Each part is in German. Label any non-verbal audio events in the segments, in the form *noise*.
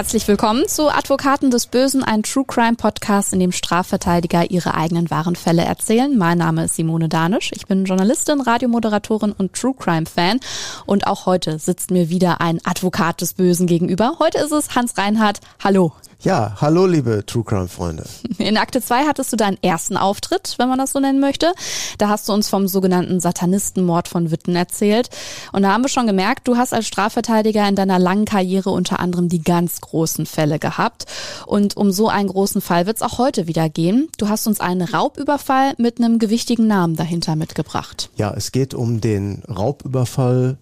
Herzlich willkommen zu Advokaten des Bösen, ein True Crime Podcast, in dem Strafverteidiger ihre eigenen wahren Fälle erzählen. Mein Name ist Simone Danisch. Ich bin Journalistin, Radiomoderatorin und True Crime Fan. Und auch heute sitzt mir wieder ein Advokat des Bösen gegenüber. Heute ist es Hans Reinhardt. Hallo. Ja, hallo liebe True Crime Freunde. *laughs* In Akte 2 hattest du deinen ersten Auftritt, wenn man das so nennen möchte. Da hast du uns vom sogenannten Satanistenmord von Witten erzählt. Und da haben wir schon gemerkt, du hast als Strafverteidiger in deiner langen Karriere unter anderem die ganz großen Fälle gehabt. Und um so einen großen Fall wird es auch heute wieder gehen. Du hast uns einen Raubüberfall mit einem gewichtigen Namen dahinter mitgebracht. Ja, es geht um den Raubüberfall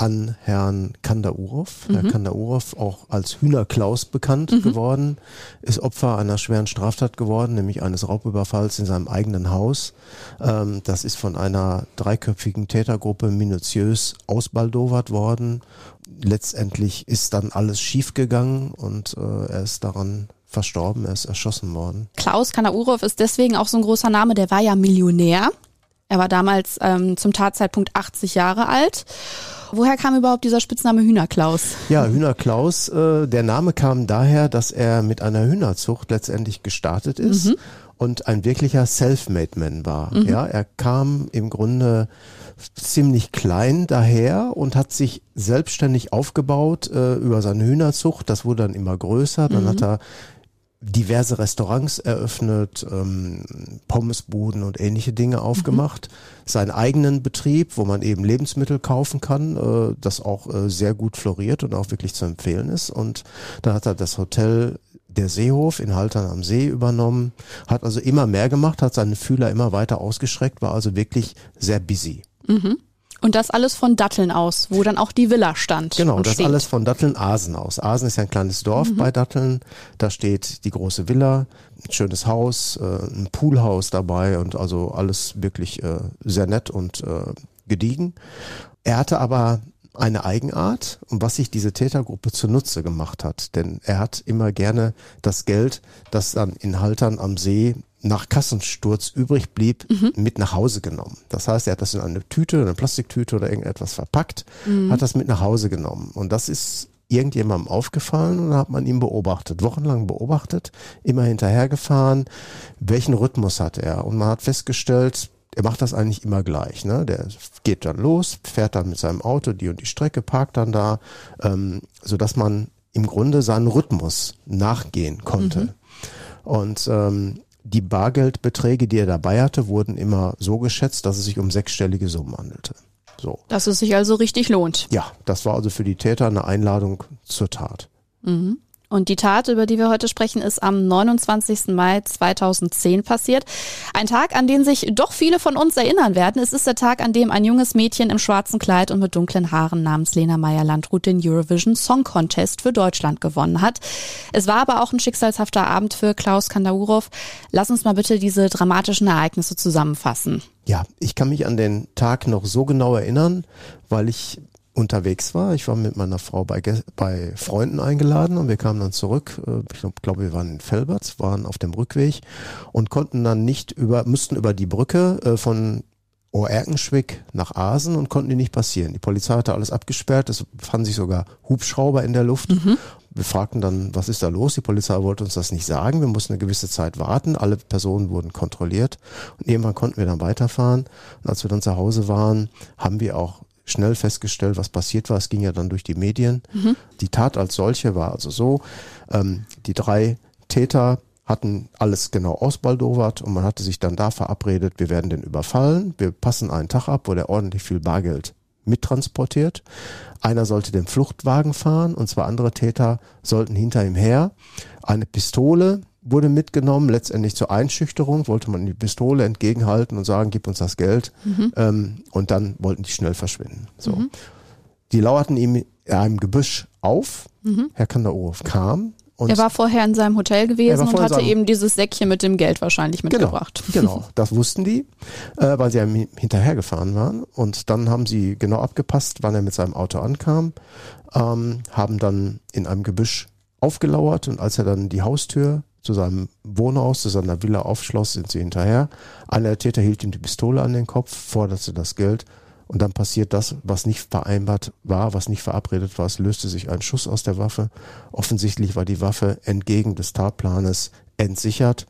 an Herrn Kandaurov. Mhm. Herr Kandaurov, auch als Hühnerklaus bekannt mhm. geworden, ist Opfer einer schweren Straftat geworden, nämlich eines Raubüberfalls in seinem eigenen Haus. Ähm, das ist von einer dreiköpfigen Tätergruppe minutiös ausbaldowert worden. Letztendlich ist dann alles schiefgegangen und äh, er ist daran verstorben, er ist erschossen worden. Klaus Kandaurov ist deswegen auch so ein großer Name, der war ja Millionär. Er war damals ähm, zum Tatzeitpunkt 80 Jahre alt Woher kam überhaupt dieser Spitzname Hühnerklaus? Ja, Hühnerklaus, äh, der Name kam daher, dass er mit einer Hühnerzucht letztendlich gestartet ist mhm. und ein wirklicher Self-Made-Man war. Mhm. Ja, er kam im Grunde ziemlich klein daher und hat sich selbstständig aufgebaut äh, über seine Hühnerzucht. Das wurde dann immer größer. Dann mhm. hat er diverse Restaurants eröffnet, ähm, Pommesbuden und ähnliche Dinge aufgemacht, mhm. seinen eigenen Betrieb, wo man eben Lebensmittel kaufen kann, äh, das auch äh, sehr gut floriert und auch wirklich zu empfehlen ist. Und da hat er das Hotel der Seehof in Haltern am See übernommen, hat also immer mehr gemacht, hat seine Fühler immer weiter ausgeschreckt, war also wirklich sehr busy. Mhm. Und das alles von Datteln aus, wo dann auch die Villa stand. Genau, das steht. alles von Datteln Asen aus. Asen ist ja ein kleines Dorf mhm. bei Datteln. Da steht die große Villa, ein schönes Haus, äh, ein Poolhaus dabei und also alles wirklich äh, sehr nett und äh, gediegen. Er hatte aber eine Eigenart und was sich diese Tätergruppe zunutze gemacht hat. Denn er hat immer gerne das Geld, das dann in Haltern am See nach Kassensturz übrig blieb, mhm. mit nach Hause genommen. Das heißt, er hat das in eine Tüte, eine Plastiktüte oder irgendetwas verpackt, mhm. hat das mit nach Hause genommen. Und das ist irgendjemandem aufgefallen und hat man ihn beobachtet, wochenlang beobachtet, immer hinterhergefahren, welchen Rhythmus hat er. Und man hat festgestellt, er macht das eigentlich immer gleich. Ne? Der geht dann los, fährt dann mit seinem Auto die und die Strecke, parkt dann da, ähm, so dass man im Grunde seinen Rhythmus nachgehen konnte. Mhm. Und ähm, die Bargeldbeträge, die er dabei hatte, wurden immer so geschätzt, dass es sich um sechsstellige Summen handelte. So. Dass es sich also richtig lohnt. Ja, das war also für die Täter eine Einladung zur Tat. Mhm. Und die Tat, über die wir heute sprechen, ist am 29. Mai 2010 passiert. Ein Tag, an den sich doch viele von uns erinnern werden. Es ist der Tag, an dem ein junges Mädchen im schwarzen Kleid und mit dunklen Haaren namens Lena Meyer-Landrut den Eurovision Song Contest für Deutschland gewonnen hat. Es war aber auch ein schicksalshafter Abend für Klaus Kandaurov. Lass uns mal bitte diese dramatischen Ereignisse zusammenfassen. Ja, ich kann mich an den Tag noch so genau erinnern, weil ich unterwegs war. Ich war mit meiner Frau bei, bei Freunden eingeladen und wir kamen dann zurück. Äh, ich glaube, wir waren in Felberts, waren auf dem Rückweg und konnten dann nicht über, müssten über die Brücke äh, von Oerkenschwick nach Asen und konnten die nicht passieren. Die Polizei hatte alles abgesperrt, es befanden sich sogar Hubschrauber in der Luft. Mhm. Wir fragten dann, was ist da los? Die Polizei wollte uns das nicht sagen. Wir mussten eine gewisse Zeit warten. Alle Personen wurden kontrolliert und irgendwann konnten wir dann weiterfahren. Und als wir dann zu Hause waren, haben wir auch schnell festgestellt, was passiert war. Es ging ja dann durch die Medien. Mhm. Die Tat als solche war also so, ähm, die drei Täter hatten alles genau ausbaldowert und man hatte sich dann da verabredet, wir werden den überfallen, wir passen einen Tag ab, wo der ordentlich viel Bargeld mittransportiert. Einer sollte den Fluchtwagen fahren und zwei andere Täter sollten hinter ihm her. Eine Pistole wurde mitgenommen, letztendlich zur Einschüchterung, wollte man die Pistole entgegenhalten und sagen, gib uns das Geld. Mhm. Ähm, und dann wollten die schnell verschwinden. So. Mhm. Die lauerten ihm in einem Gebüsch auf. Mhm. Herr Kandaurov kam. Und er war vorher in seinem Hotel gewesen und hatte eben dieses Säckchen mit dem Geld wahrscheinlich genau, mitgebracht. Genau, genau. *laughs* das wussten die, äh, weil sie ihm hinterhergefahren waren. Und dann haben sie genau abgepasst, wann er mit seinem Auto ankam, ähm, haben dann in einem Gebüsch aufgelauert und als er dann die Haustür zu seinem Wohnhaus, zu seiner Villa aufschloss, sind sie hinterher. Einer der Täter hielt ihm die Pistole an den Kopf, forderte das Geld und dann passiert das, was nicht vereinbart war, was nicht verabredet war. Es löste sich ein Schuss aus der Waffe. Offensichtlich war die Waffe entgegen des Tatplanes entsichert.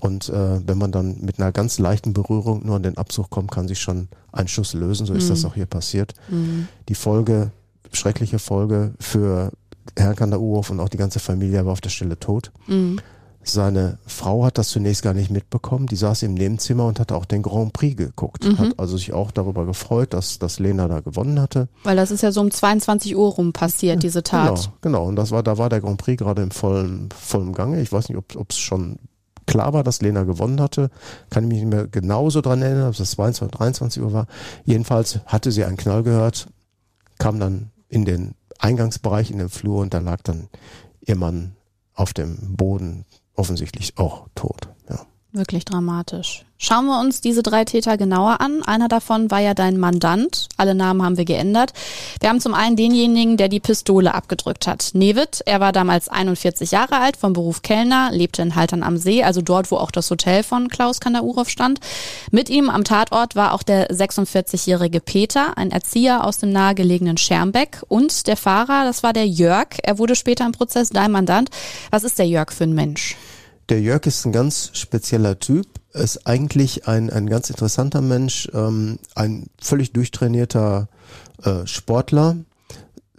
Und äh, wenn man dann mit einer ganz leichten Berührung nur an den Abzug kommt, kann sich schon ein Schuss lösen. So ist mhm. das auch hier passiert. Mhm. Die Folge, schreckliche Folge für Herrn Kandaurov und auch die ganze Familie war auf der Stelle tot. Mhm. Seine Frau hat das zunächst gar nicht mitbekommen. Die saß im Nebenzimmer und hatte auch den Grand Prix geguckt. Mhm. Hat also sich auch darüber gefreut, dass, dass Lena da gewonnen hatte. Weil das ist ja so um 22 Uhr rum passiert, diese Tat. Genau, genau. Und das war, da war der Grand Prix gerade im vollen, vollen Gange. Ich weiß nicht, ob es schon klar war, dass Lena gewonnen hatte. Kann ich mich nicht mehr genauso dran erinnern, ob es 22 23 Uhr war. Jedenfalls hatte sie einen Knall gehört, kam dann in den Eingangsbereich, in den Flur und da lag dann ihr Mann auf dem Boden offensichtlich auch tot. Ja. Wirklich dramatisch. Schauen wir uns diese drei Täter genauer an. Einer davon war ja dein Mandant. Alle Namen haben wir geändert. Wir haben zum einen denjenigen, der die Pistole abgedrückt hat. Nevid, er war damals 41 Jahre alt, vom Beruf Kellner, lebte in Haltern am See, also dort, wo auch das Hotel von Klaus Kandaurov stand. Mit ihm am Tatort war auch der 46-jährige Peter, ein Erzieher aus dem nahegelegenen Schermbeck und der Fahrer, das war der Jörg. Er wurde später im Prozess dein Mandant. Was ist der Jörg für ein Mensch? Der Jörg ist ein ganz spezieller Typ, ist eigentlich ein, ein ganz interessanter Mensch, ähm, ein völlig durchtrainierter äh, Sportler,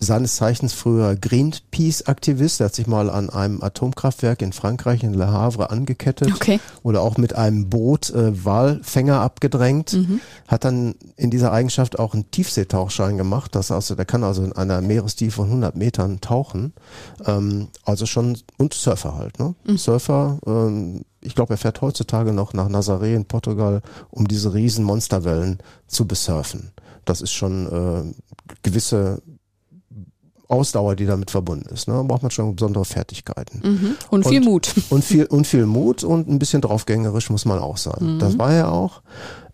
seines Zeichens früher Greenpeace-Aktivist. Er hat sich mal an einem Atomkraftwerk in Frankreich in Le Havre angekettet okay. oder auch mit einem Boot äh, Walfänger abgedrängt. Mhm. Hat dann in dieser Eigenschaft auch einen Tiefseetauchschein gemacht. Das also, der kann also in einer Meerestiefe von 100 Metern tauchen. Ähm, also schon und Surfer halt. Ne? Mhm. Surfer. Ähm, ich glaube, er fährt heutzutage noch nach Nazaré in Portugal, um diese riesen Monsterwellen zu besurfen. Das ist schon äh, gewisse Ausdauer, die damit verbunden ist. Ne? Da braucht man schon besondere Fertigkeiten. Mhm. Und viel und, Mut. *laughs* Und viel, und viel Mut und ein bisschen draufgängerisch muss man auch sein. Mhm. Das war er auch.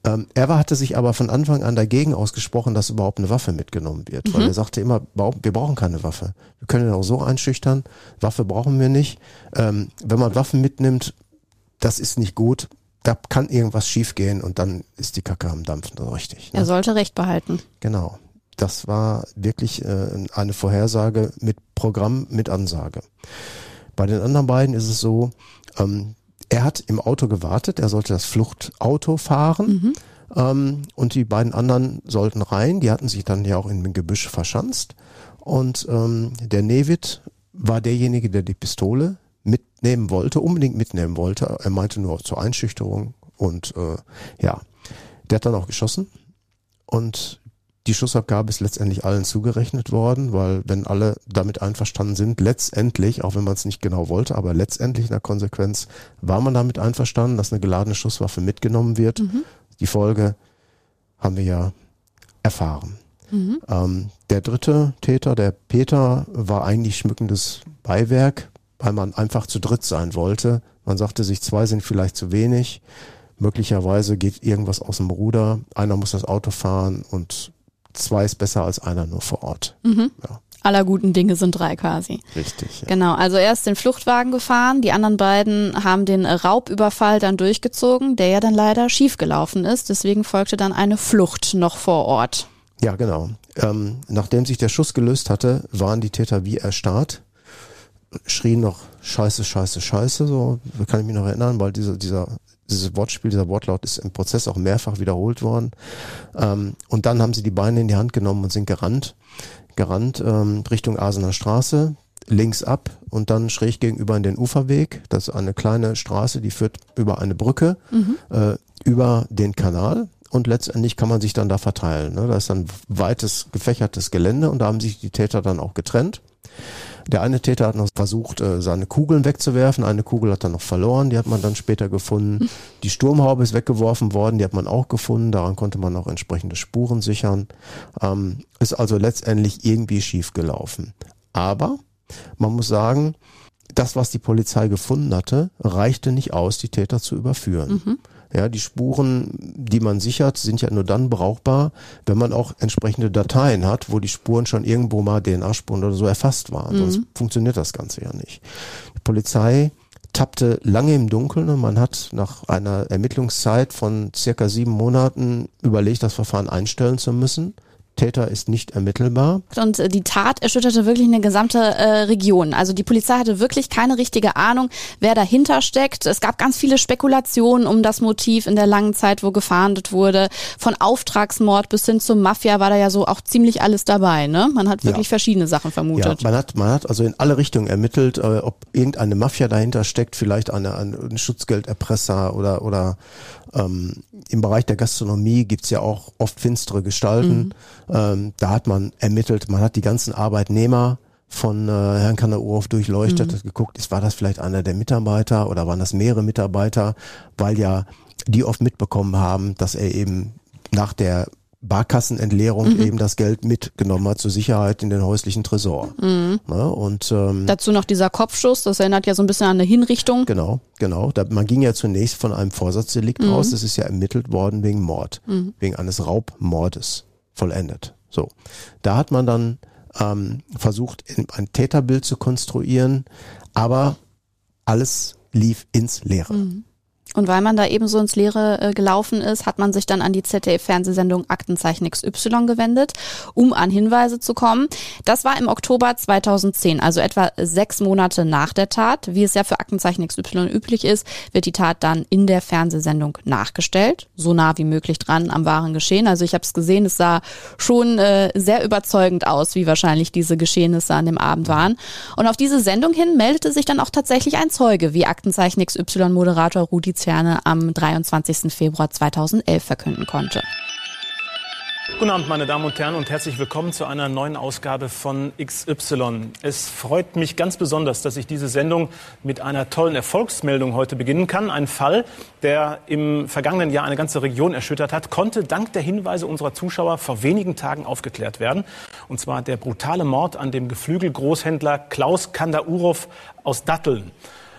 Ähm, er hatte sich aber von Anfang an dagegen ausgesprochen, dass überhaupt eine Waffe mitgenommen wird. Mhm. Weil er sagte immer, wir brauchen keine Waffe. Wir können ihn auch so einschüchtern. Waffe brauchen wir nicht. Ähm, wenn man Waffen mitnimmt, das ist nicht gut. Da kann irgendwas schiefgehen und dann ist die Kacke am Dampfen, so richtig. Ne? Er sollte Recht behalten. Genau das war wirklich äh, eine Vorhersage mit Programm, mit Ansage. Bei den anderen beiden ist es so, ähm, er hat im Auto gewartet, er sollte das Fluchtauto fahren. Mhm. Ähm, und die beiden anderen sollten rein. Die hatten sich dann ja auch in dem Gebüsch verschanzt. Und ähm, der Nevid war derjenige, der die Pistole mitnehmen wollte, unbedingt mitnehmen wollte. Er meinte nur zur Einschüchterung. Und äh, ja, der hat dann auch geschossen. Und die Schussabgabe ist letztendlich allen zugerechnet worden, weil wenn alle damit einverstanden sind, letztendlich, auch wenn man es nicht genau wollte, aber letztendlich in der Konsequenz war man damit einverstanden, dass eine geladene Schusswaffe mitgenommen wird. Mhm. Die Folge haben wir ja erfahren. Mhm. Ähm, der dritte Täter, der Peter, war eigentlich schmückendes Beiwerk, weil man einfach zu dritt sein wollte. Man sagte sich, zwei sind vielleicht zu wenig. Möglicherweise geht irgendwas aus dem Ruder. Einer muss das Auto fahren und zwei ist besser als einer nur vor Ort. Mhm. Ja. Aller guten Dinge sind drei quasi. Richtig. Ja. Genau, also er ist den Fluchtwagen gefahren, die anderen beiden haben den Raubüberfall dann durchgezogen, der ja dann leider schiefgelaufen ist. Deswegen folgte dann eine Flucht noch vor Ort. Ja, genau. Ähm, nachdem sich der Schuss gelöst hatte, waren die Täter wie erstarrt, schrien noch Scheiße, Scheiße, Scheiße, so kann ich mich noch erinnern, weil diese, dieser dieses Wortspiel, dieser Wortlaut ist im Prozess auch mehrfach wiederholt worden. Ähm, und dann haben sie die Beine in die Hand genommen und sind gerannt, gerannt ähm, Richtung Asener Straße, links ab und dann schräg gegenüber in den Uferweg. Das ist eine kleine Straße, die führt über eine Brücke, mhm. äh, über den Kanal. Und letztendlich kann man sich dann da verteilen. Ne? Da ist dann weites, gefächertes Gelände und da haben sich die Täter dann auch getrennt. Der eine Täter hat noch versucht, äh, seine Kugeln wegzuwerfen. Eine Kugel hat er noch verloren, die hat man dann später gefunden. Die Sturmhaube ist weggeworfen worden, die hat man auch gefunden. Daran konnte man auch entsprechende Spuren sichern. Ähm, ist also letztendlich irgendwie schief gelaufen. Aber man muss sagen, das, was die Polizei gefunden hatte, reichte nicht aus, die Täter zu überführen. Mhm. Ja, die Spuren, die man sichert, sind ja nur dann brauchbar, wenn man auch entsprechende Dateien hat, wo die Spuren schon irgendwo mal DNA-Spuren oder so erfasst waren. Mhm. Sonst funktioniert das Ganze ja nicht. Die Polizei tappte lange im Dunkeln und man hat nach einer Ermittlungszeit von circa sieben Monaten überlegt, das Verfahren einstellen zu müssen. Täter ist nicht ermittelbar. Und äh, die Tat erschütterte wirklich eine gesamte äh, Region. Also die Polizei hatte wirklich keine richtige Ahnung, wer dahinter steckt. Es gab ganz viele Spekulationen um das Motiv in der langen Zeit, wo gefahndet wurde. Von Auftragsmord bis hin zur Mafia war da ja so auch ziemlich alles dabei. Ne? Man hat wirklich ja. verschiedene Sachen vermutet. Ja, man hat, man hat also in alle Richtungen ermittelt, äh, ob irgendeine Mafia dahinter steckt, vielleicht eine, eine Schutzgelderpresser oder oder ähm, Im Bereich der Gastronomie gibt's ja auch oft finstere Gestalten. Mhm. Ähm, da hat man ermittelt, man hat die ganzen Arbeitnehmer von äh, Herrn Kanaurow durchleuchtet, mhm. geguckt, ist, war das vielleicht einer der Mitarbeiter oder waren das mehrere Mitarbeiter, weil ja die oft mitbekommen haben, dass er eben nach der Barkassenentleerung mhm. eben das Geld mitgenommen hat zur Sicherheit in den häuslichen Tresor. Mhm. Ne, und ähm, dazu noch dieser Kopfschuss, das erinnert ja so ein bisschen an eine Hinrichtung. Genau, genau. Da, man ging ja zunächst von einem Vorsatzdelikt mhm. aus. Das ist ja ermittelt worden wegen Mord, mhm. wegen eines Raubmordes vollendet. So, da hat man dann ähm, versucht, ein Täterbild zu konstruieren, aber alles lief ins Leere. Mhm. Und weil man da eben so ins Leere äh, gelaufen ist, hat man sich dann an die ZDF-Fernsehsendung Aktenzeichen XY gewendet, um an Hinweise zu kommen. Das war im Oktober 2010, also etwa sechs Monate nach der Tat. Wie es ja für Aktenzeichen XY üblich ist, wird die Tat dann in der Fernsehsendung nachgestellt, so nah wie möglich dran am wahren Geschehen. Also ich habe es gesehen, es sah schon äh, sehr überzeugend aus, wie wahrscheinlich diese Geschehnisse an dem Abend waren. Und auf diese Sendung hin meldete sich dann auch tatsächlich ein Zeuge, wie Aktenzeichen XY-Moderator Rudi Zerne am 23. Februar 2011 verkünden konnte. Guten Abend, meine Damen und Herren, und herzlich willkommen zu einer neuen Ausgabe von XY. Es freut mich ganz besonders, dass ich diese Sendung mit einer tollen Erfolgsmeldung heute beginnen kann. Ein Fall, der im vergangenen Jahr eine ganze Region erschüttert hat, konnte dank der Hinweise unserer Zuschauer vor wenigen Tagen aufgeklärt werden. Und zwar der brutale Mord an dem Geflügelgroßhändler Klaus Kandaurov aus Datteln.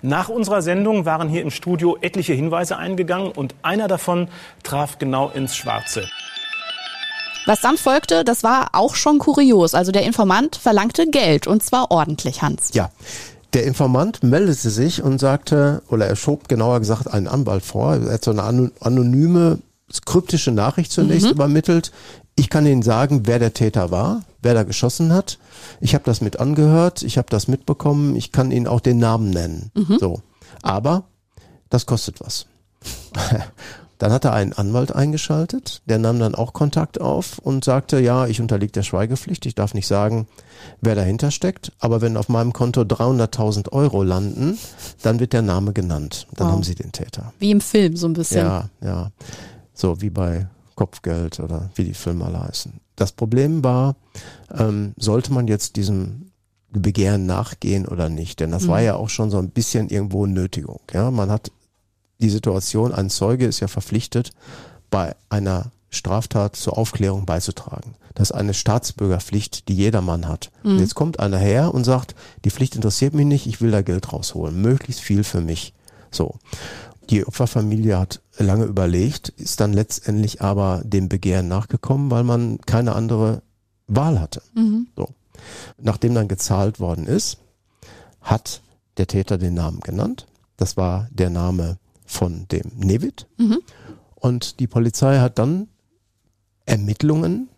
Nach unserer Sendung waren hier im Studio etliche Hinweise eingegangen und einer davon traf genau ins Schwarze. Was dann folgte, das war auch schon kurios. Also der Informant verlangte Geld und zwar ordentlich, Hans. Ja. Der Informant meldete sich und sagte, oder er schob genauer gesagt einen Anwalt vor. Er hat so eine anonyme, kryptische Nachricht zunächst mhm. übermittelt. Ich kann Ihnen sagen, wer der Täter war, wer da geschossen hat. Ich habe das mit angehört, ich habe das mitbekommen, ich kann Ihnen auch den Namen nennen. Mhm. So. Aber das kostet was. *laughs* Dann hat er einen Anwalt eingeschaltet, der nahm dann auch Kontakt auf und sagte, ja, ich unterliege der Schweigepflicht, ich darf nicht sagen, wer dahinter steckt, aber wenn auf meinem Konto 300.000 Euro landen, dann wird der Name genannt. Dann wow. haben sie den Täter. Wie im Film so ein bisschen. Ja, ja. So wie bei Kopfgeld oder wie die Filme alle heißen. Das Problem war, ähm, sollte man jetzt diesem Begehren nachgehen oder nicht? Denn das mhm. war ja auch schon so ein bisschen irgendwo Nötigung. Ja, man hat die Situation, ein Zeuge ist ja verpflichtet, bei einer Straftat zur Aufklärung beizutragen. Das ist eine Staatsbürgerpflicht, die jedermann hat. Mhm. Und jetzt kommt einer her und sagt, die Pflicht interessiert mich nicht, ich will da Geld rausholen, möglichst viel für mich. So. Die Opferfamilie hat lange überlegt, ist dann letztendlich aber dem Begehren nachgekommen, weil man keine andere Wahl hatte. Mhm. So. Nachdem dann gezahlt worden ist, hat der Täter den Namen genannt. Das war der Name von dem Nevid. Mhm. Und die Polizei hat dann Ermittlungen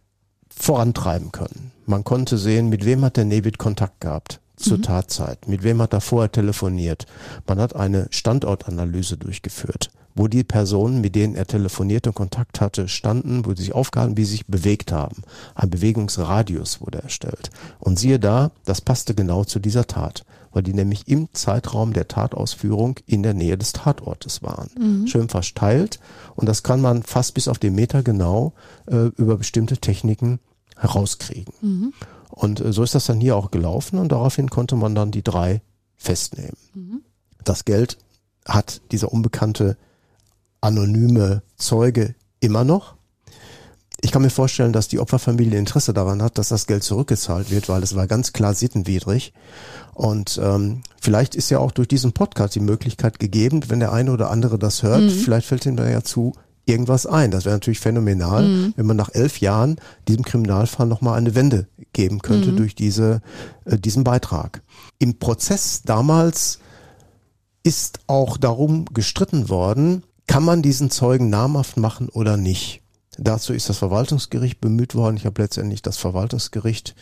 vorantreiben können. Man konnte sehen, mit wem hat der Nevid Kontakt gehabt zur mhm. Tatzeit? Mit wem hat er vorher telefoniert? Man hat eine Standortanalyse durchgeführt, wo die Personen, mit denen er telefoniert und Kontakt hatte, standen, wo sie sich aufgehalten, wie sie sich bewegt haben. Ein Bewegungsradius wurde erstellt. Und siehe da, das passte genau zu dieser Tat, weil die nämlich im Zeitraum der Tatausführung in der Nähe des Tatortes waren. Mhm. Schön versteilt. Und das kann man fast bis auf den Meter genau äh, über bestimmte Techniken herauskriegen. Mhm. Und äh, so ist das dann hier auch gelaufen und daraufhin konnte man dann die drei festnehmen. Mhm. Das Geld hat dieser unbekannte anonyme Zeuge immer noch. Ich kann mir vorstellen, dass die Opferfamilie Interesse daran hat, dass das Geld zurückgezahlt wird, weil es war ganz klar sittenwidrig. Und ähm, vielleicht ist ja auch durch diesen Podcast die Möglichkeit gegeben, wenn der eine oder andere das hört, mhm. vielleicht fällt ihm da ja zu irgendwas ein. Das wäre natürlich phänomenal, mhm. wenn man nach elf Jahren diesem Kriminalfall nochmal eine Wende geben könnte mhm. durch diese, äh, diesen Beitrag. Im Prozess damals ist auch darum gestritten worden, kann man diesen Zeugen namhaft machen oder nicht. Dazu ist das Verwaltungsgericht bemüht worden. Ich habe letztendlich das Verwaltungsgericht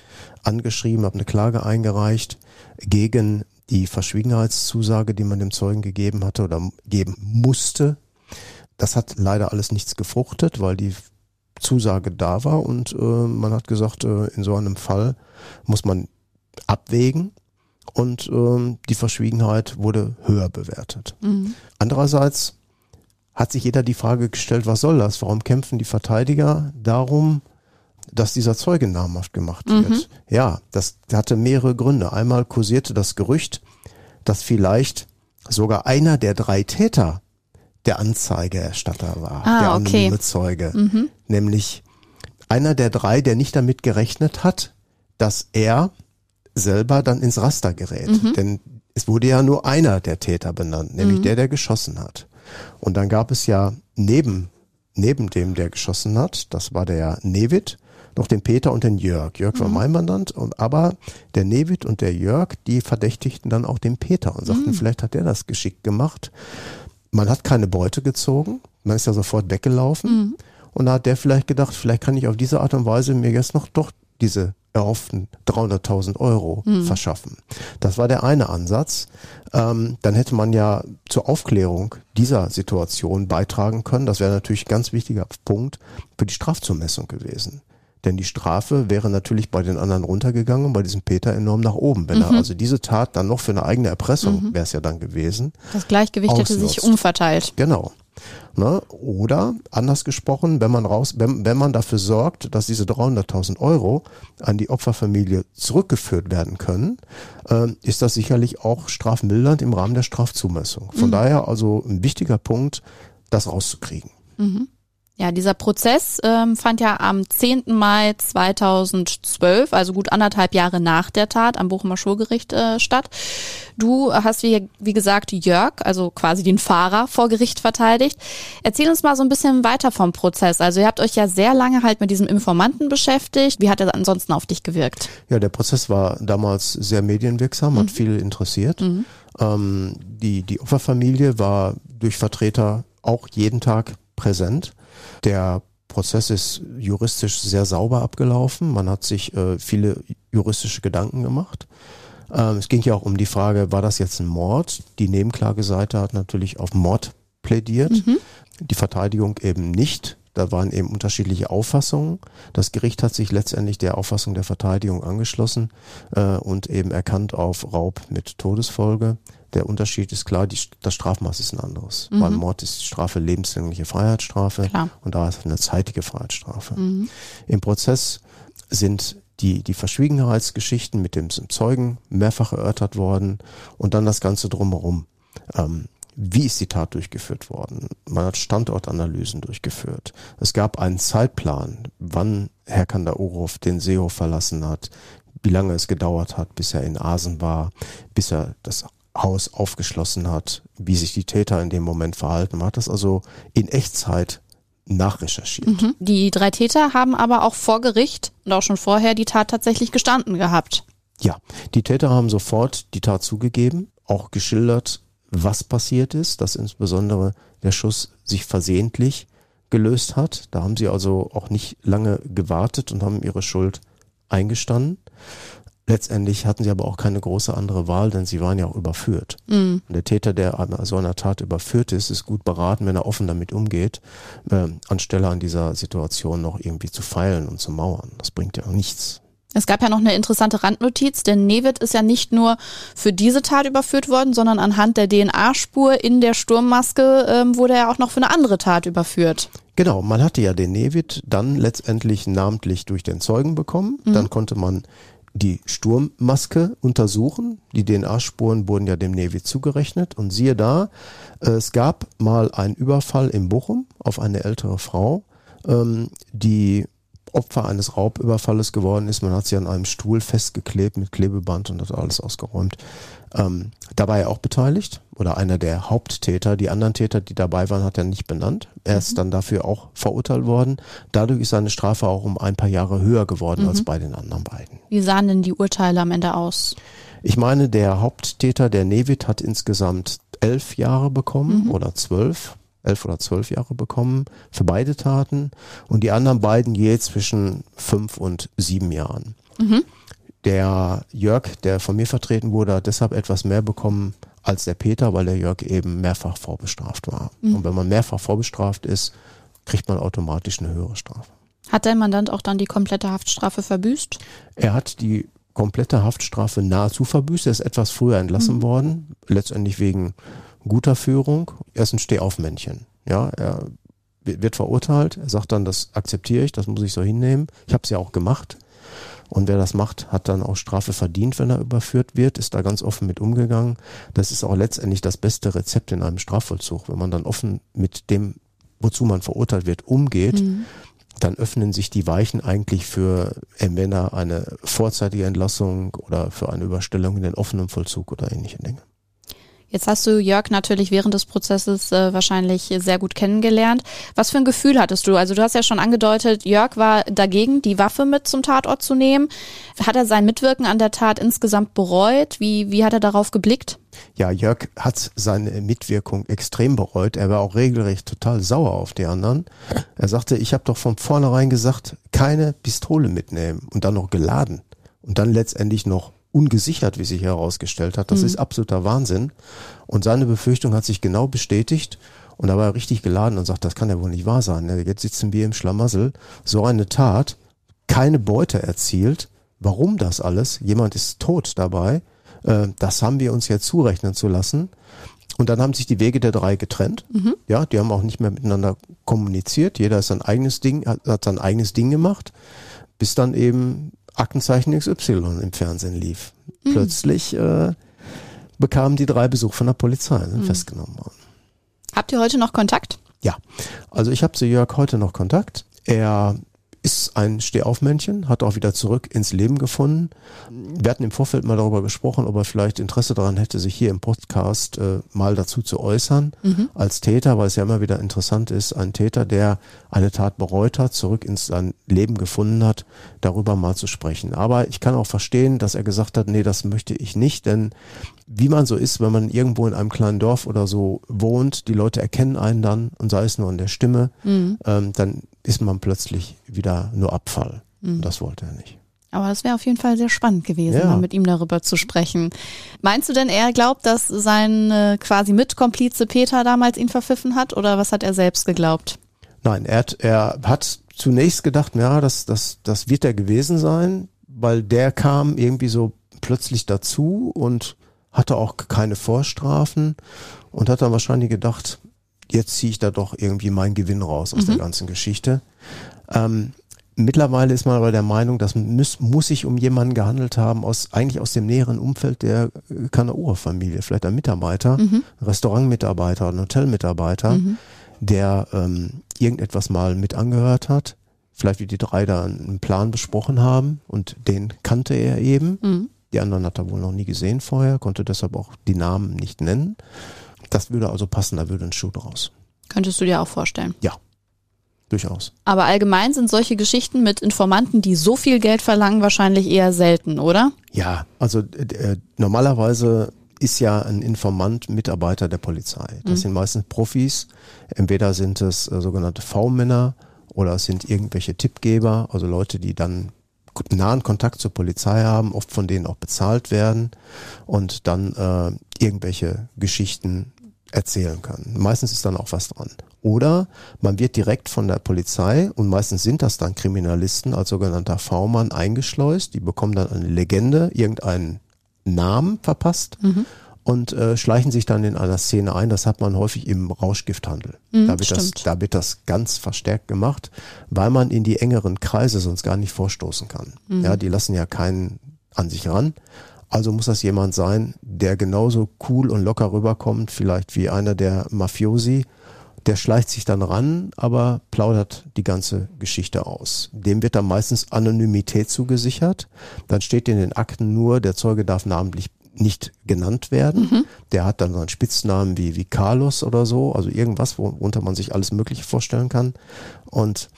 angeschrieben, habe eine Klage eingereicht gegen die Verschwiegenheitszusage, die man dem Zeugen gegeben hatte oder geben musste. Das hat leider alles nichts gefruchtet, weil die Zusage da war und äh, man hat gesagt, äh, in so einem Fall muss man abwägen und äh, die Verschwiegenheit wurde höher bewertet. Mhm. Andererseits hat sich jeder die Frage gestellt, was soll das? Warum kämpfen die Verteidiger darum, dass dieser Zeuge namhaft gemacht wird? Mhm. Ja, das hatte mehrere Gründe. Einmal kursierte das Gerücht, dass vielleicht sogar einer der drei Täter der Anzeigeerstatter war, ah, der anonyme okay. Zeuge. Mhm. Nämlich einer der drei, der nicht damit gerechnet hat, dass er selber dann ins Raster gerät. Mhm. Denn es wurde ja nur einer der Täter benannt, nämlich mhm. der, der geschossen hat. Und dann gab es ja neben, neben dem, der geschossen hat, das war der Nevid, noch den Peter und den Jörg. Jörg war mhm. mein Mandant, und, aber der Nevid und der Jörg, die verdächtigten dann auch den Peter und sagten, mhm. vielleicht hat der das geschickt gemacht. Man hat keine Beute gezogen, man ist ja sofort weggelaufen. Mhm. Und da hat der vielleicht gedacht, vielleicht kann ich auf diese Art und Weise mir jetzt noch doch diese erhofften 300.000 Euro mhm. verschaffen. Das war der eine Ansatz. Ähm, dann hätte man ja zur Aufklärung dieser Situation beitragen können. Das wäre natürlich ein ganz wichtiger Punkt für die Strafzumessung gewesen. Denn die Strafe wäre natürlich bei den anderen runtergegangen, bei diesem Peter enorm nach oben. Wenn mhm. er also diese Tat dann noch für eine eigene Erpressung, mhm. wäre es ja dann gewesen. Das Gleichgewicht ausnutzt. hätte sich umverteilt. Genau. Ne? Oder anders gesprochen, wenn man raus, wenn, wenn man dafür sorgt, dass diese 300.000 Euro an die Opferfamilie zurückgeführt werden können, äh, ist das sicherlich auch strafmildernd im Rahmen der Strafzumessung. Von mhm. daher also ein wichtiger Punkt, das rauszukriegen. Mhm. Ja, dieser Prozess ähm, fand ja am 10. Mai 2012, also gut anderthalb Jahre nach der Tat, am Bochumer Schulgericht äh, statt. Du hast, wie, wie gesagt, Jörg, also quasi den Fahrer vor Gericht verteidigt. Erzähl uns mal so ein bisschen weiter vom Prozess. Also ihr habt euch ja sehr lange halt mit diesem Informanten beschäftigt. Wie hat er ansonsten auf dich gewirkt? Ja, der Prozess war damals sehr medienwirksam, mhm. hat viel interessiert. Mhm. Ähm, die, die Opferfamilie war durch Vertreter auch jeden Tag präsent. Der Prozess ist juristisch sehr sauber abgelaufen. Man hat sich äh, viele juristische Gedanken gemacht. Ähm, es ging ja auch um die Frage, war das jetzt ein Mord? Die Nebenklageseite hat natürlich auf Mord plädiert, mhm. die Verteidigung eben nicht. Da waren eben unterschiedliche Auffassungen. Das Gericht hat sich letztendlich der Auffassung der Verteidigung angeschlossen äh, und eben erkannt auf Raub mit Todesfolge. Der Unterschied ist klar, die, das Strafmaß ist ein anderes. Mhm. Beim Mord ist die Strafe lebenslängliche Freiheitsstrafe klar. und da ist eine zeitige Freiheitsstrafe. Mhm. Im Prozess sind die, die Verschwiegenheitsgeschichten mit dem Zeugen mehrfach erörtert worden und dann das Ganze drumherum. Ähm, wie ist die Tat durchgeführt worden? Man hat Standortanalysen durchgeführt. Es gab einen Zeitplan, wann Herr Kandaurov den Seehof verlassen hat, wie lange es gedauert hat, bis er in Asen war, bis er das Haus aufgeschlossen hat, wie sich die Täter in dem Moment verhalten. Man hat das also in Echtzeit nachrecherchiert. Mhm. Die drei Täter haben aber auch vor Gericht und auch schon vorher die Tat tatsächlich gestanden gehabt. Ja, die Täter haben sofort die Tat zugegeben, auch geschildert, was passiert ist, dass insbesondere der Schuss sich versehentlich gelöst hat. Da haben sie also auch nicht lange gewartet und haben ihre Schuld eingestanden. Letztendlich hatten sie aber auch keine große andere Wahl, denn sie waren ja auch überführt. Mhm. Und der Täter, der an so einer Tat überführt ist, ist gut beraten, wenn er offen damit umgeht, äh, anstelle an dieser Situation noch irgendwie zu feilen und zu mauern. Das bringt ja auch nichts. Es gab ja noch eine interessante Randnotiz, denn Nevid ist ja nicht nur für diese Tat überführt worden, sondern anhand der DNA-Spur in der Sturmmaske ähm, wurde er auch noch für eine andere Tat überführt. Genau, man hatte ja den Nevid dann letztendlich namentlich durch den Zeugen bekommen. Mhm. Dann konnte man die Sturmmaske untersuchen. Die DNA-Spuren wurden ja dem Navy zugerechnet. Und siehe da, äh, es gab mal einen Überfall in Bochum auf eine ältere Frau, ähm, die Opfer eines Raubüberfalles geworden ist. Man hat sie an einem Stuhl festgeklebt mit Klebeband und hat alles ausgeräumt. Ähm, dabei auch beteiligt oder einer der Haupttäter. Die anderen Täter, die dabei waren, hat er nicht benannt. Er ist mhm. dann dafür auch verurteilt worden. Dadurch ist seine Strafe auch um ein paar Jahre höher geworden mhm. als bei den anderen beiden. Wie sahen denn die Urteile am Ende aus? Ich meine, der Haupttäter, der Nevid, hat insgesamt elf Jahre bekommen mhm. oder zwölf elf oder zwölf Jahre bekommen für beide Taten und die anderen beiden je zwischen fünf und sieben Jahren. Mhm. Der Jörg, der von mir vertreten wurde, hat deshalb etwas mehr bekommen als der Peter, weil der Jörg eben mehrfach vorbestraft war. Mhm. Und wenn man mehrfach vorbestraft ist, kriegt man automatisch eine höhere Strafe. Hat der Mandant auch dann die komplette Haftstrafe verbüßt? Er hat die komplette Haftstrafe nahezu verbüßt. Er ist etwas früher entlassen mhm. worden, letztendlich wegen guter Führung. Er ist ein Stehaufmännchen. Ja, er wird verurteilt. Er sagt dann, das akzeptiere ich, das muss ich so hinnehmen. Ich habe es ja auch gemacht. Und wer das macht, hat dann auch Strafe verdient, wenn er überführt wird, ist da ganz offen mit umgegangen. Das ist auch letztendlich das beste Rezept in einem Strafvollzug. Wenn man dann offen mit dem, wozu man verurteilt wird, umgeht, mhm. dann öffnen sich die Weichen eigentlich für entweder eine vorzeitige Entlassung oder für eine Überstellung in den offenen Vollzug oder ähnliche Dinge. Jetzt hast du Jörg natürlich während des Prozesses äh, wahrscheinlich sehr gut kennengelernt. Was für ein Gefühl hattest du? Also du hast ja schon angedeutet, Jörg war dagegen, die Waffe mit zum Tatort zu nehmen. Hat er sein Mitwirken an der Tat insgesamt bereut? Wie, wie hat er darauf geblickt? Ja, Jörg hat seine Mitwirkung extrem bereut. Er war auch regelrecht total sauer auf die anderen. Er sagte, ich habe doch von vornherein gesagt, keine Pistole mitnehmen und dann noch geladen und dann letztendlich noch ungesichert, wie sich herausgestellt hat. Das mhm. ist absoluter Wahnsinn. Und seine Befürchtung hat sich genau bestätigt. Und da war er richtig geladen und sagt, das kann ja wohl nicht wahr sein. Jetzt sitzen wir im Schlamassel. So eine Tat, keine Beute erzielt. Warum das alles? Jemand ist tot dabei. Äh, das haben wir uns jetzt zurechnen zu lassen. Und dann haben sich die Wege der drei getrennt. Mhm. Ja, die haben auch nicht mehr miteinander kommuniziert. Jeder ist sein eigenes Ding, hat, hat sein eigenes Ding gemacht. Bis dann eben Aktenzeichen XY im Fernsehen lief. Mhm. Plötzlich äh, bekamen die drei Besuch von der Polizei, sind mhm. festgenommen worden. Habt ihr heute noch Kontakt? Ja, also ich habe zu Jörg heute noch Kontakt. Er ist ein Stehaufmännchen, hat auch wieder zurück ins Leben gefunden. Wir hatten im Vorfeld mal darüber gesprochen, ob er vielleicht Interesse daran hätte, sich hier im Podcast äh, mal dazu zu äußern mhm. als Täter, weil es ja immer wieder interessant ist, ein Täter, der eine Tat bereut hat, zurück ins sein Leben gefunden hat, darüber mal zu sprechen. Aber ich kann auch verstehen, dass er gesagt hat, nee, das möchte ich nicht, denn wie man so ist, wenn man irgendwo in einem kleinen Dorf oder so wohnt, die Leute erkennen einen dann und sei es nur an der Stimme, mhm. ähm, dann ist man plötzlich wieder nur Abfall. Mhm. Das wollte er nicht. Aber es wäre auf jeden Fall sehr spannend gewesen, ja. mal mit ihm darüber zu sprechen. Meinst du denn, er glaubt, dass sein äh, quasi Mitkomplize Peter damals ihn verpfiffen hat oder was hat er selbst geglaubt? Nein, er hat, er hat zunächst gedacht, ja, das, das, das wird er gewesen sein, weil der kam irgendwie so plötzlich dazu und hatte auch keine Vorstrafen und hat dann wahrscheinlich gedacht, jetzt ziehe ich da doch irgendwie meinen Gewinn raus aus mhm. der ganzen Geschichte. Ähm, mittlerweile ist man aber der Meinung, das muss, muss sich um jemanden gehandelt haben, aus eigentlich aus dem näheren Umfeld der Kanaur-Familie, vielleicht ein Mitarbeiter, mhm. Restaurantmitarbeiter, ein Hotelmitarbeiter, mhm. der ähm, irgendetwas mal mit angehört hat. Vielleicht wie die drei da einen Plan besprochen haben und den kannte er eben. Mhm. Die anderen hat er wohl noch nie gesehen vorher, konnte deshalb auch die Namen nicht nennen. Das würde also passen, da würde ein Schuh draus. Könntest du dir auch vorstellen? Ja, durchaus. Aber allgemein sind solche Geschichten mit Informanten, die so viel Geld verlangen, wahrscheinlich eher selten, oder? Ja, also äh, normalerweise ist ja ein Informant Mitarbeiter der Polizei. Das mhm. sind meistens Profis. Entweder sind es äh, sogenannte V-Männer oder es sind irgendwelche Tippgeber, also Leute, die dann nahen Kontakt zur Polizei haben, oft von denen auch bezahlt werden und dann äh, irgendwelche Geschichten erzählen können. Meistens ist dann auch was dran. Oder man wird direkt von der Polizei, und meistens sind das dann Kriminalisten als sogenannter V-Mann eingeschleust, die bekommen dann eine Legende, irgendeinen Namen verpasst mhm und äh, schleichen sich dann in einer Szene ein. Das hat man häufig im Rauschgifthandel. Mhm, da, wird das, da wird das ganz verstärkt gemacht, weil man in die engeren Kreise sonst gar nicht vorstoßen kann. Mhm. Ja, die lassen ja keinen an sich ran. Also muss das jemand sein, der genauso cool und locker rüberkommt, vielleicht wie einer der Mafiosi, Der schleicht sich dann ran, aber plaudert die ganze Geschichte aus. Dem wird dann meistens Anonymität zugesichert. Dann steht in den Akten nur, der Zeuge darf namentlich nicht genannt werden. Mhm. Der hat dann so einen Spitznamen wie, wie Carlos oder so, also irgendwas, worunter man sich alles Mögliche vorstellen kann. Und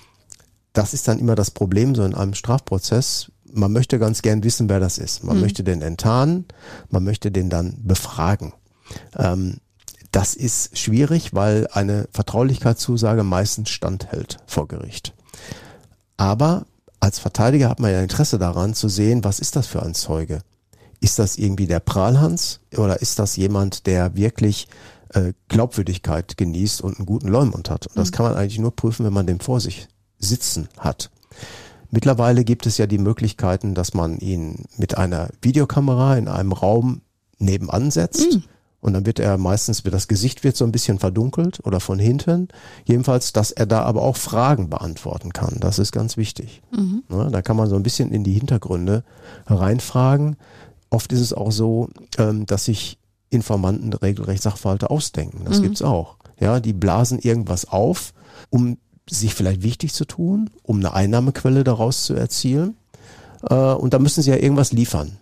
das ist dann immer das Problem so in einem Strafprozess. Man möchte ganz gern wissen, wer das ist. Man mhm. möchte den enttarnen, man möchte den dann befragen. Ähm, das ist schwierig, weil eine Vertraulichkeitszusage meistens standhält vor Gericht. Aber als Verteidiger hat man ja Interesse daran zu sehen, was ist das für ein Zeuge? Ist das irgendwie der Prahlhans oder ist das jemand, der wirklich äh, Glaubwürdigkeit genießt und einen guten Leumund hat? Und das mhm. kann man eigentlich nur prüfen, wenn man den vor sich sitzen hat. Mittlerweile gibt es ja die Möglichkeiten, dass man ihn mit einer Videokamera in einem Raum nebenan setzt. Mhm. Und dann wird er meistens, das Gesicht wird so ein bisschen verdunkelt oder von hinten. Jedenfalls, dass er da aber auch Fragen beantworten kann. Das ist ganz wichtig. Mhm. Ja, da kann man so ein bisschen in die Hintergründe reinfragen. Oft ist es auch so, ähm, dass sich Informanten regelrecht Sachverhalte ausdenken. Das mhm. gibt's auch. Ja, die blasen irgendwas auf, um sich vielleicht wichtig zu tun, um eine Einnahmequelle daraus zu erzielen. Äh, und da müssen sie ja irgendwas liefern.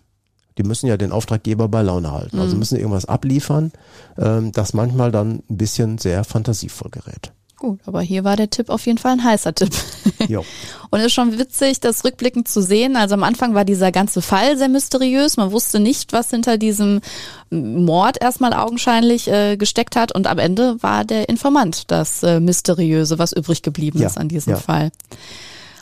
Die müssen ja den Auftraggeber bei Laune halten. Also mhm. müssen irgendwas abliefern, ähm, das manchmal dann ein bisschen sehr fantasievoll gerät. Gut, aber hier war der Tipp auf jeden Fall ein heißer Tipp. *laughs* Jo. Und es ist schon witzig, das rückblickend zu sehen. Also am Anfang war dieser ganze Fall sehr mysteriös. Man wusste nicht, was hinter diesem Mord erstmal augenscheinlich äh, gesteckt hat. Und am Ende war der Informant das äh, Mysteriöse, was übrig geblieben ja, ist an diesem ja. Fall.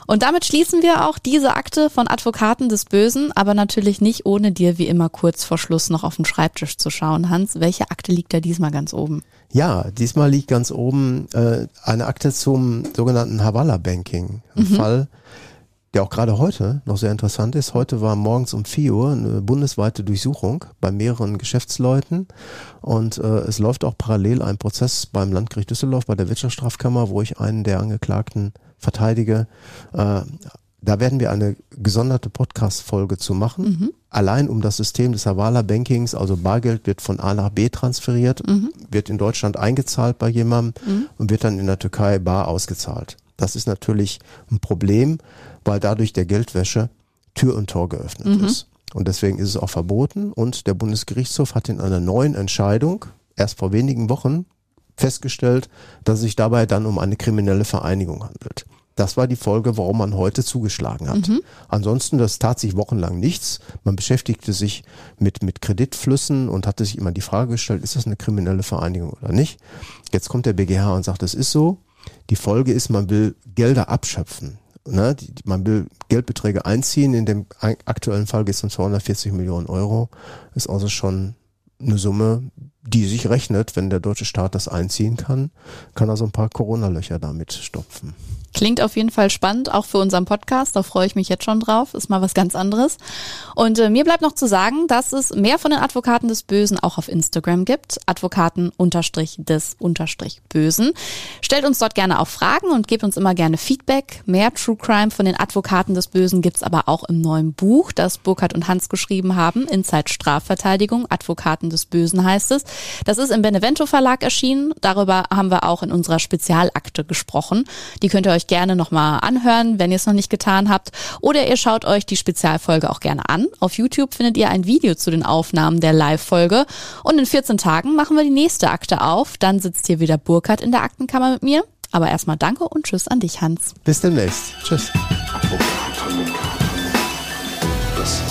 Und damit schließen wir auch diese Akte von Advokaten des Bösen, aber natürlich nicht ohne dir wie immer kurz vor Schluss noch auf den Schreibtisch zu schauen. Hans, welche Akte liegt da diesmal ganz oben? Ja, diesmal liegt ganz oben äh, eine Akte zum sogenannten Havala Banking. Ein mhm. Fall, der auch gerade heute noch sehr interessant ist. Heute war morgens um 4 Uhr eine bundesweite Durchsuchung bei mehreren Geschäftsleuten und äh, es läuft auch parallel ein Prozess beim Landgericht Düsseldorf bei der Wirtschaftsstrafkammer, wo ich einen der Angeklagten verteidige. Äh, da werden wir eine gesonderte Podcast-Folge zu machen. Mhm. Allein um das System des Havala-Bankings, also Bargeld wird von A nach B transferiert, mhm. wird in Deutschland eingezahlt bei jemandem mhm. und wird dann in der Türkei bar ausgezahlt. Das ist natürlich ein Problem, weil dadurch der Geldwäsche Tür und Tor geöffnet mhm. ist. Und deswegen ist es auch verboten. Und der Bundesgerichtshof hat in einer neuen Entscheidung erst vor wenigen Wochen festgestellt, dass es sich dabei dann um eine kriminelle Vereinigung handelt. Das war die Folge, warum man heute zugeschlagen hat. Mhm. Ansonsten, das tat sich wochenlang nichts. Man beschäftigte sich mit, mit Kreditflüssen und hatte sich immer die Frage gestellt, ist das eine kriminelle Vereinigung oder nicht? Jetzt kommt der BGH und sagt, es ist so. Die Folge ist, man will Gelder abschöpfen. Ne? Die, man will Geldbeträge einziehen. In dem aktuellen Fall geht es um 240 Millionen Euro. Ist also schon eine Summe, die sich rechnet, wenn der deutsche Staat das einziehen kann, kann er so ein paar Corona-Löcher damit stopfen. Klingt auf jeden Fall spannend, auch für unseren Podcast. Da freue ich mich jetzt schon drauf. Ist mal was ganz anderes. Und äh, mir bleibt noch zu sagen, dass es mehr von den Advokaten des Bösen auch auf Instagram gibt. Advokaten unterstrich des unterstrich Bösen. Stellt uns dort gerne auch Fragen und gebt uns immer gerne Feedback. Mehr True Crime von den Advokaten des Bösen gibt's aber auch im neuen Buch, das Burkhard und Hans geschrieben haben. Inside Strafverteidigung, Advokaten des Bösen heißt es. Das ist im Benevento Verlag erschienen. Darüber haben wir auch in unserer Spezialakte gesprochen. Die könnt ihr euch gerne nochmal anhören, wenn ihr es noch nicht getan habt. Oder ihr schaut euch die Spezialfolge auch gerne an. Auf YouTube findet ihr ein Video zu den Aufnahmen der Live-Folge. Und in 14 Tagen machen wir die nächste Akte auf. Dann sitzt hier wieder Burkhard in der Aktenkammer mit mir. Aber erstmal danke und tschüss an dich, Hans. Bis demnächst. Tschüss. Das